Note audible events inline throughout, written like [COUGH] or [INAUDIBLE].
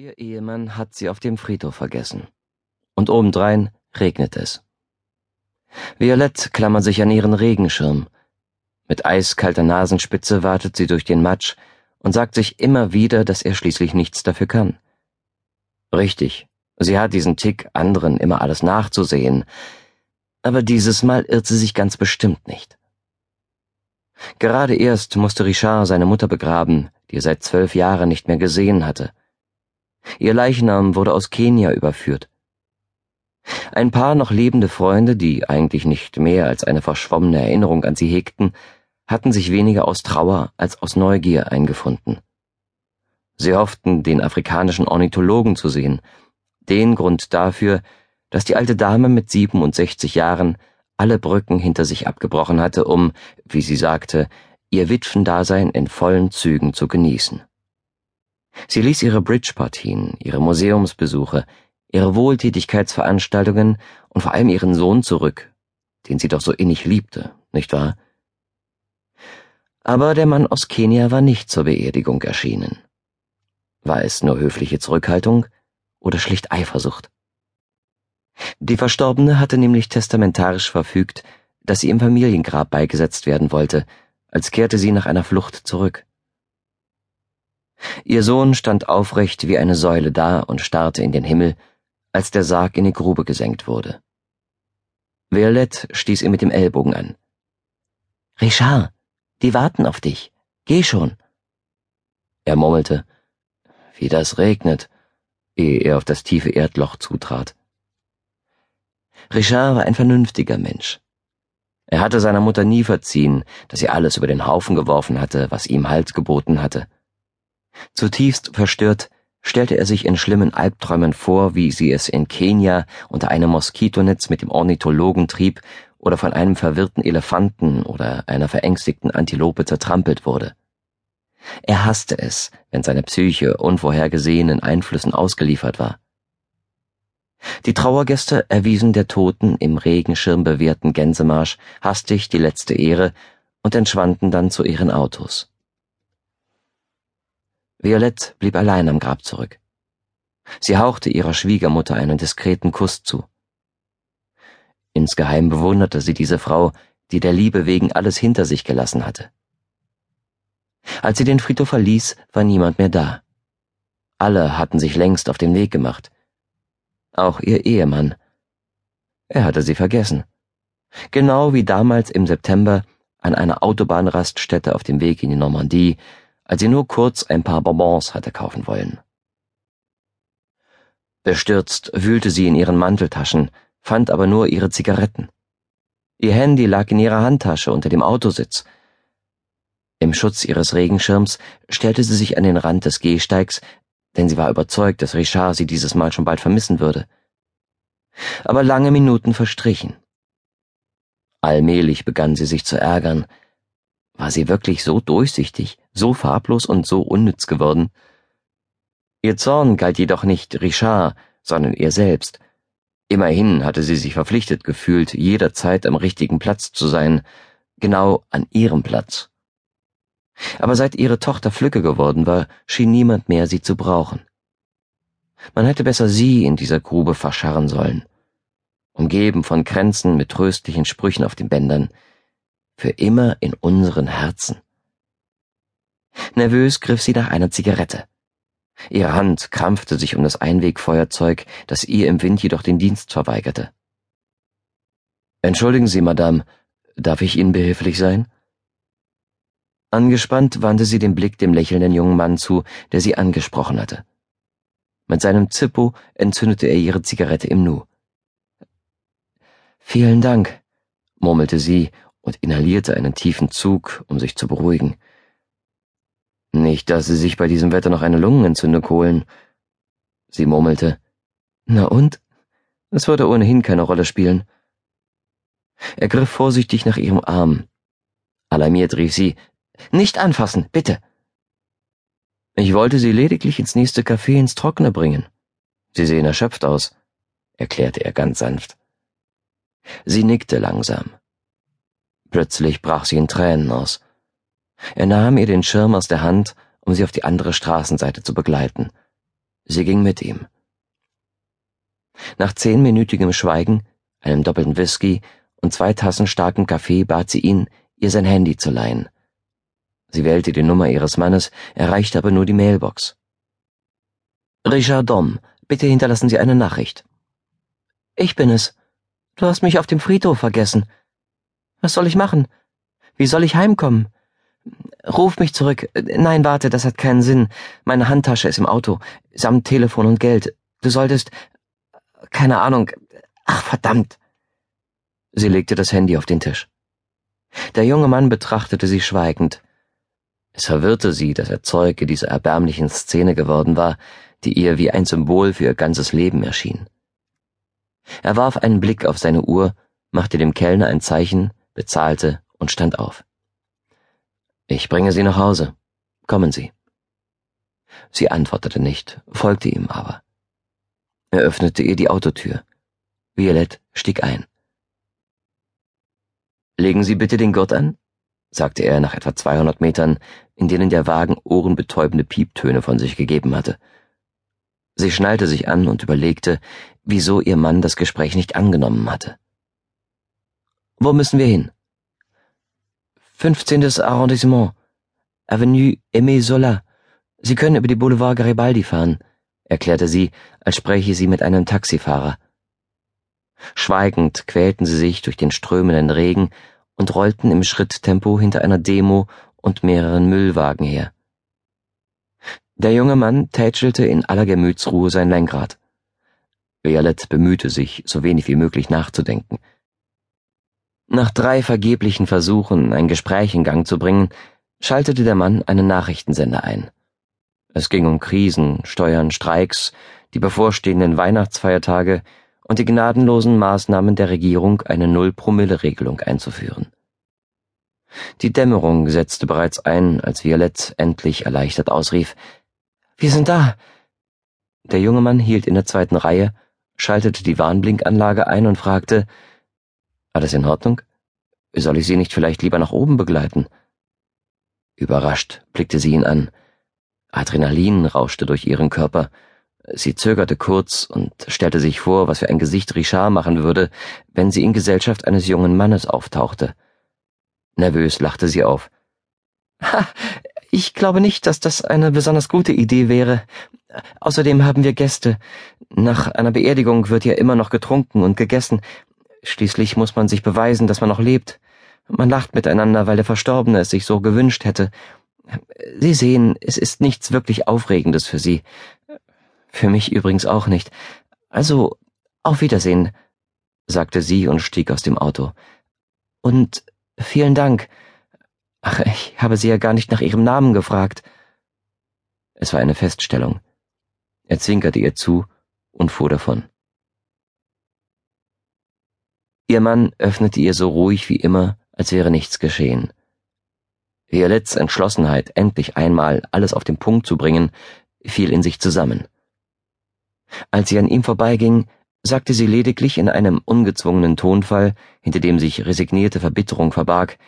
Ihr Ehemann hat sie auf dem Friedhof vergessen. Und obendrein regnet es. Violette klammert sich an ihren Regenschirm. Mit eiskalter Nasenspitze wartet sie durch den Matsch und sagt sich immer wieder, dass er schließlich nichts dafür kann. Richtig, sie hat diesen Tick, anderen immer alles nachzusehen, aber dieses Mal irrt sie sich ganz bestimmt nicht. Gerade erst musste Richard seine Mutter begraben, die er seit zwölf Jahren nicht mehr gesehen hatte. Ihr Leichnam wurde aus Kenia überführt. Ein paar noch lebende Freunde, die eigentlich nicht mehr als eine verschwommene Erinnerung an sie hegten, hatten sich weniger aus Trauer als aus Neugier eingefunden. Sie hofften, den afrikanischen Ornithologen zu sehen, den Grund dafür, dass die alte Dame mit 67 Jahren alle Brücken hinter sich abgebrochen hatte, um, wie sie sagte, ihr Witwendasein in vollen Zügen zu genießen. Sie ließ ihre Bridge-Partien, ihre Museumsbesuche, ihre Wohltätigkeitsveranstaltungen und vor allem ihren Sohn zurück, den sie doch so innig liebte, nicht wahr? Aber der Mann aus Kenia war nicht zur Beerdigung erschienen. War es nur höfliche Zurückhaltung oder schlicht Eifersucht? Die Verstorbene hatte nämlich testamentarisch verfügt, dass sie im Familiengrab beigesetzt werden wollte, als kehrte sie nach einer Flucht zurück. Ihr Sohn stand aufrecht wie eine Säule da und starrte in den Himmel, als der Sarg in die Grube gesenkt wurde. Violette stieß ihn mit dem Ellbogen an. Richard, die warten auf dich. Geh schon. Er murmelte, wie das regnet, ehe er auf das tiefe Erdloch zutrat. Richard war ein vernünftiger Mensch. Er hatte seiner Mutter nie verziehen, dass sie alles über den Haufen geworfen hatte, was ihm Halt geboten hatte. Zutiefst verstört stellte er sich in schlimmen Albträumen vor, wie sie es in Kenia unter einem Moskitonetz mit dem Ornithologen trieb oder von einem verwirrten Elefanten oder einer verängstigten Antilope zertrampelt wurde. Er hasste es, wenn seine Psyche unvorhergesehenen Einflüssen ausgeliefert war. Die Trauergäste erwiesen der Toten im Regenschirm bewehrten Gänsemarsch hastig die letzte Ehre und entschwanden dann zu ihren Autos. Violette blieb allein am Grab zurück. Sie hauchte ihrer Schwiegermutter einen diskreten Kuss zu. Insgeheim bewunderte sie diese Frau, die der Liebe wegen alles hinter sich gelassen hatte. Als sie den Friedhof verließ, war niemand mehr da. Alle hatten sich längst auf den Weg gemacht. Auch ihr Ehemann. Er hatte sie vergessen. Genau wie damals im September an einer Autobahnraststätte auf dem Weg in die Normandie, als sie nur kurz ein paar Bonbons hatte kaufen wollen. Bestürzt wühlte sie in ihren Manteltaschen, fand aber nur ihre Zigaretten. Ihr Handy lag in ihrer Handtasche unter dem Autositz. Im Schutz ihres Regenschirms stellte sie sich an den Rand des Gehsteigs, denn sie war überzeugt, dass Richard sie dieses Mal schon bald vermissen würde. Aber lange Minuten verstrichen. Allmählich begann sie sich zu ärgern, war sie wirklich so durchsichtig, so farblos und so unnütz geworden? Ihr Zorn galt jedoch nicht Richard, sondern ihr selbst. Immerhin hatte sie sich verpflichtet gefühlt, jederzeit am richtigen Platz zu sein, genau an ihrem Platz. Aber seit ihre Tochter Flücke geworden war, schien niemand mehr sie zu brauchen. Man hätte besser sie in dieser Grube verscharren sollen, umgeben von Kränzen mit tröstlichen Sprüchen auf den Bändern, für immer in unseren Herzen. Nervös griff sie nach einer Zigarette. Ihre Hand krampfte sich um das Einwegfeuerzeug, das ihr im Wind jedoch den Dienst verweigerte. Entschuldigen Sie, Madame, darf ich Ihnen behilflich sein? Angespannt wandte sie den Blick dem lächelnden jungen Mann zu, der sie angesprochen hatte. Mit seinem Zippo entzündete er ihre Zigarette im Nu. Vielen Dank, murmelte sie und inhalierte einen tiefen Zug, um sich zu beruhigen. Nicht, dass Sie sich bei diesem Wetter noch eine Lungenentzündung holen. Sie murmelte. Na und? Es würde ohnehin keine Rolle spielen. Er griff vorsichtig nach ihrem Arm. Alarmiert rief sie, Nicht anfassen, bitte. Ich wollte Sie lediglich ins nächste Café ins Trockene bringen. Sie sehen erschöpft aus, erklärte er ganz sanft. Sie nickte langsam. Plötzlich brach sie in Tränen aus. Er nahm ihr den Schirm aus der Hand, um sie auf die andere Straßenseite zu begleiten. Sie ging mit ihm. Nach zehnminütigem Schweigen, einem doppelten Whisky und zwei Tassen starkem Kaffee bat sie ihn, ihr sein Handy zu leihen. Sie wählte die Nummer ihres Mannes, erreichte aber nur die Mailbox. Richard Dom, bitte hinterlassen Sie eine Nachricht. Ich bin es. Du hast mich auf dem Friedhof vergessen. Was soll ich machen? Wie soll ich heimkommen? Ruf mich zurück. Nein, warte, das hat keinen Sinn. Meine Handtasche ist im Auto, samt Telefon und Geld. Du solltest. Keine Ahnung. Ach, verdammt. Sie legte das Handy auf den Tisch. Der junge Mann betrachtete sie schweigend. Es verwirrte sie, dass er Zeuge dieser erbärmlichen Szene geworden war, die ihr wie ein Symbol für ihr ganzes Leben erschien. Er warf einen Blick auf seine Uhr, machte dem Kellner ein Zeichen, bezahlte und stand auf. Ich bringe Sie nach Hause. Kommen Sie. Sie antwortete nicht, folgte ihm aber. Er öffnete ihr die Autotür. Violette stieg ein. Legen Sie bitte den Gurt an, sagte er nach etwa 200 Metern, in denen der Wagen ohrenbetäubende Pieptöne von sich gegeben hatte. Sie schnallte sich an und überlegte, wieso ihr Mann das Gespräch nicht angenommen hatte. Wo müssen wir hin? 15. Arrondissement, Avenue Aimé Zola. Sie können über die Boulevard Garibaldi fahren, erklärte sie, als spräche sie mit einem Taxifahrer. Schweigend quälten sie sich durch den strömenden Regen und rollten im Schritttempo hinter einer Demo und mehreren Müllwagen her. Der junge Mann tätschelte in aller Gemütsruhe sein Lenkrad. Violette bemühte sich, so wenig wie möglich nachzudenken. Nach drei vergeblichen Versuchen, ein Gespräch in Gang zu bringen, schaltete der Mann einen Nachrichtensender ein. Es ging um Krisen, Steuern, Streiks, die bevorstehenden Weihnachtsfeiertage und die gnadenlosen Maßnahmen der Regierung, eine Null-Promille-Regelung einzuführen. Die Dämmerung setzte bereits ein, als Violette endlich erleichtert ausrief, Wir sind da. Der junge Mann hielt in der zweiten Reihe, schaltete die Warnblinkanlage ein und fragte, Alles in Ordnung? Soll ich Sie nicht vielleicht lieber nach oben begleiten? Überrascht blickte sie ihn an. Adrenalin rauschte durch ihren Körper, Sie zögerte kurz und stellte sich vor, was für ein Gesicht Richard machen würde, wenn sie in Gesellschaft eines jungen Mannes auftauchte. Nervös lachte sie auf. Ha, ich glaube nicht, dass das eine besonders gute Idee wäre. Außerdem haben wir Gäste. Nach einer Beerdigung wird ja immer noch getrunken und gegessen. Schließlich muss man sich beweisen, dass man noch lebt. Man lacht miteinander, weil der Verstorbene es sich so gewünscht hätte. Sie sehen, es ist nichts wirklich Aufregendes für Sie. Für mich übrigens auch nicht. Also, auf Wiedersehen, sagte sie und stieg aus dem Auto. Und vielen Dank. Ach, ich habe Sie ja gar nicht nach Ihrem Namen gefragt. Es war eine Feststellung. Er zwinkerte ihr zu und fuhr davon. Ihr Mann öffnete ihr so ruhig wie immer, als wäre nichts geschehen. Violettes Entschlossenheit, endlich einmal alles auf den Punkt zu bringen, fiel in sich zusammen. Als sie an ihm vorbeiging, sagte sie lediglich in einem ungezwungenen Tonfall, hinter dem sich resignierte Verbitterung verbarg,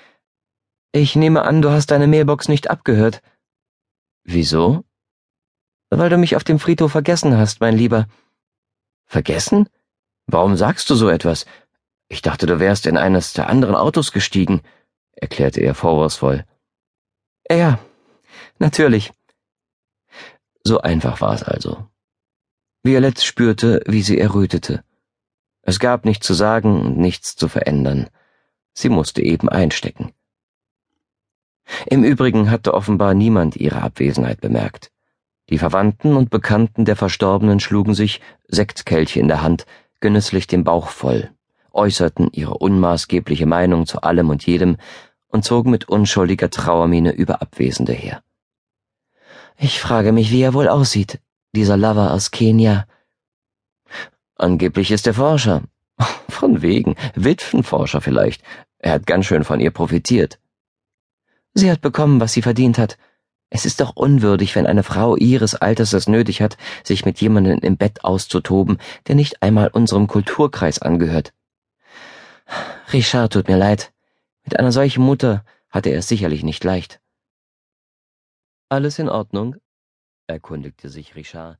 Ich nehme an, du hast deine Mailbox nicht abgehört. Wieso? Weil du mich auf dem Friedhof vergessen hast, mein Lieber. Vergessen? Warum sagst du so etwas? Ich dachte, du wärst in eines der anderen Autos gestiegen, erklärte er vorwurfsvoll. Ja, natürlich. So einfach war es also. Violette spürte, wie sie errötete. Es gab nichts zu sagen und nichts zu verändern. Sie musste eben einstecken. Im Übrigen hatte offenbar niemand ihre Abwesenheit bemerkt. Die Verwandten und Bekannten der Verstorbenen schlugen sich, Sektkelche in der Hand, genüsslich den Bauch voll, äußerten ihre unmaßgebliche Meinung zu allem und jedem und zogen mit unschuldiger Trauermiene über Abwesende her. Ich frage mich, wie er wohl aussieht, dieser Lover aus Kenia. Angeblich ist er Forscher. [LAUGHS] Von wegen, Witwenforscher vielleicht. Er hat ganz schön von ihr profitiert. Sie hat bekommen, was sie verdient hat. Es ist doch unwürdig, wenn eine Frau ihres Alters es nötig hat, sich mit jemandem im Bett auszutoben, der nicht einmal unserem Kulturkreis angehört. Richard tut mir leid. Mit einer solchen Mutter hatte er es sicherlich nicht leicht. Alles in Ordnung? erkundigte sich Richard,